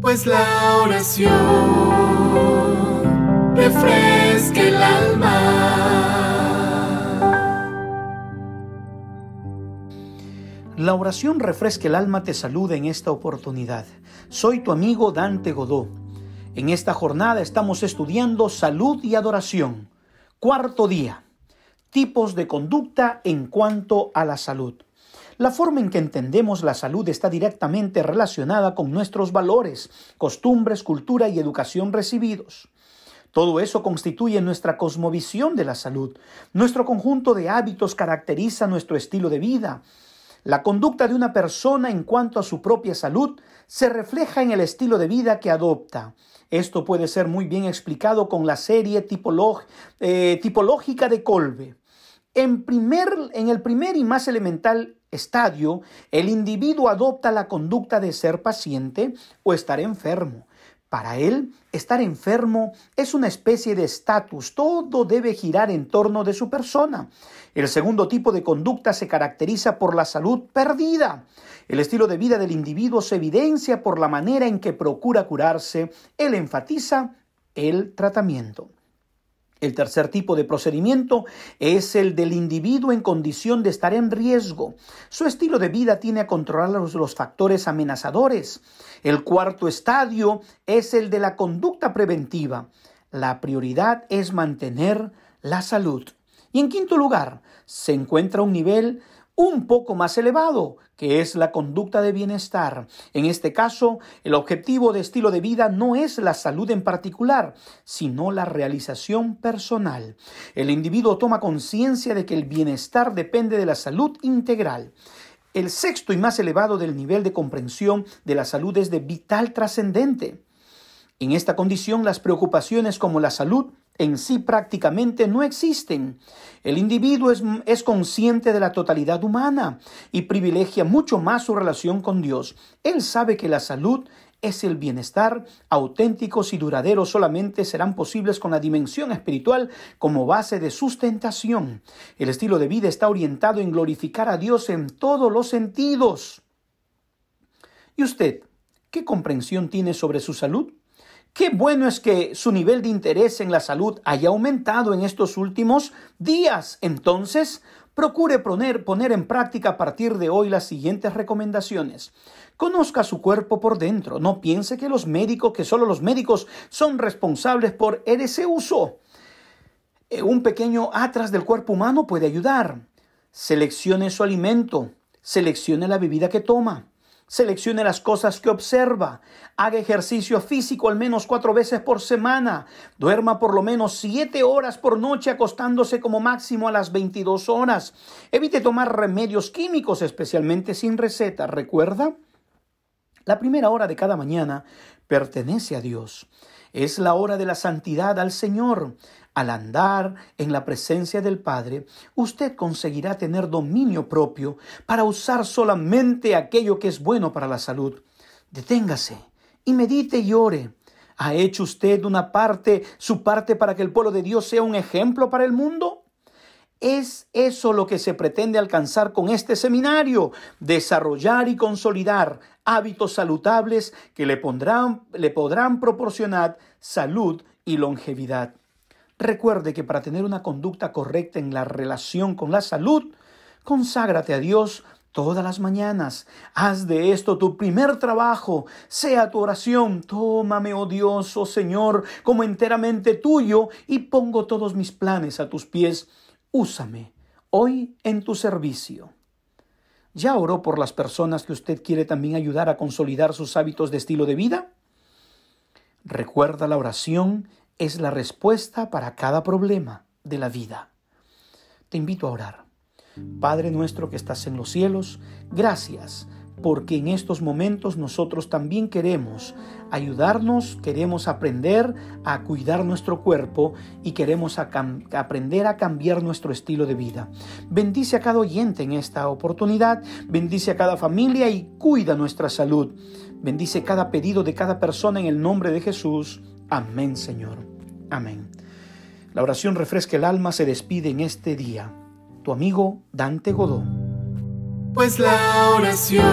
pues la oración refresca el alma. La oración refresca el alma te saluda en esta oportunidad. Soy tu amigo Dante Godó. En esta jornada estamos estudiando salud y adoración. Cuarto día. Tipos de conducta en cuanto a la salud. La forma en que entendemos la salud está directamente relacionada con nuestros valores, costumbres, cultura y educación recibidos. Todo eso constituye nuestra cosmovisión de la salud. Nuestro conjunto de hábitos caracteriza nuestro estilo de vida. La conducta de una persona en cuanto a su propia salud se refleja en el estilo de vida que adopta. Esto puede ser muy bien explicado con la serie eh, tipológica de Colbe. En, primer, en el primer y más elemental estadio, el individuo adopta la conducta de ser paciente o estar enfermo. Para él, estar enfermo es una especie de estatus, todo debe girar en torno de su persona. El segundo tipo de conducta se caracteriza por la salud perdida. El estilo de vida del individuo se evidencia por la manera en que procura curarse. Él enfatiza el tratamiento. El tercer tipo de procedimiento es el del individuo en condición de estar en riesgo. Su estilo de vida tiene a controlar los, los, factores amenazadores. El cuarto estadio es el de la conducta preventiva. La prioridad es mantener la salud. Y en quinto lugar, se encuentra un nivel un poco más elevado, que es la conducta de bienestar. En este caso, el objetivo de estilo de vida no es la salud en particular, sino la realización personal. El individuo toma conciencia de que el bienestar depende de la salud integral. El sexto y más elevado del nivel de comprensión de la salud es de vital trascendente. En esta condición, las preocupaciones como la salud en sí prácticamente no existen. El individuo es, es, consciente de la totalidad humana y privilegia mucho más su relación con Dios. Él sabe que la salud es el bienestar, auténticos y duraderos solamente serán posibles con la dimensión espiritual como base de sustentación. El estilo de vida está orientado en glorificar a Dios en todos los sentidos. ¿Y usted qué comprensión tiene sobre su salud? Qué bueno es que su nivel de interés en la salud haya aumentado en estos últimos días. Entonces, procure poner, poner, en práctica a partir de hoy las siguientes recomendaciones. Conozca su cuerpo por dentro. No piense que los médicos, que solo los médicos son responsables por ese uso. Eh, un pequeño atras del cuerpo humano puede ayudar. Seleccione su alimento. Seleccione la bebida que toma. Seleccione las cosas que observa. Haga ejercicio físico al menos cuatro veces por semana. Duerma por lo menos siete horas por noche acostándose como máximo a las 22 horas. Evite tomar remedios químicos, especialmente sin receta. ¿Recuerda? La primera hora de cada mañana pertenece a Dios. Es la hora de la santidad al Señor. Al andar en la presencia del Padre, usted conseguirá tener dominio propio para usar solamente aquello que es bueno para la salud. Deténgase y medite y ore. ¿Ha hecho usted una parte, su parte para que el pueblo de Dios sea un ejemplo para el mundo? Es eso lo que se pretende alcanzar con este seminario, desarrollar y consolidar hábitos saludables que le, pondrán, le podrán proporcionar salud y longevidad. Recuerde que para tener una conducta correcta en la relación con la salud, conságrate a Dios todas las mañanas. Haz de esto tu primer trabajo. Sea tu oración. Tómame, oh Dios, oh Señor, como enteramente tuyo y pongo todos mis planes a tus pies. Úsame hoy en tu servicio. ¿Ya oró por las personas que usted quiere también ayudar a consolidar sus hábitos de estilo de vida? Recuerda la oración es la respuesta para cada problema de la vida. Te invito a orar. Padre nuestro que estás en los cielos, gracias porque en estos momentos nosotros también queremos ayudarnos, queremos aprender a cuidar nuestro cuerpo y queremos aprender a cambiar nuestro estilo de vida. Bendice a cada oyente en esta oportunidad, bendice a cada familia y cuida nuestra salud. Bendice cada pedido de cada persona en el nombre de Jesús. Amén, Señor. Amén. La oración refresca el alma, se despide en este día. Tu amigo Dante Godó. Pues la oración.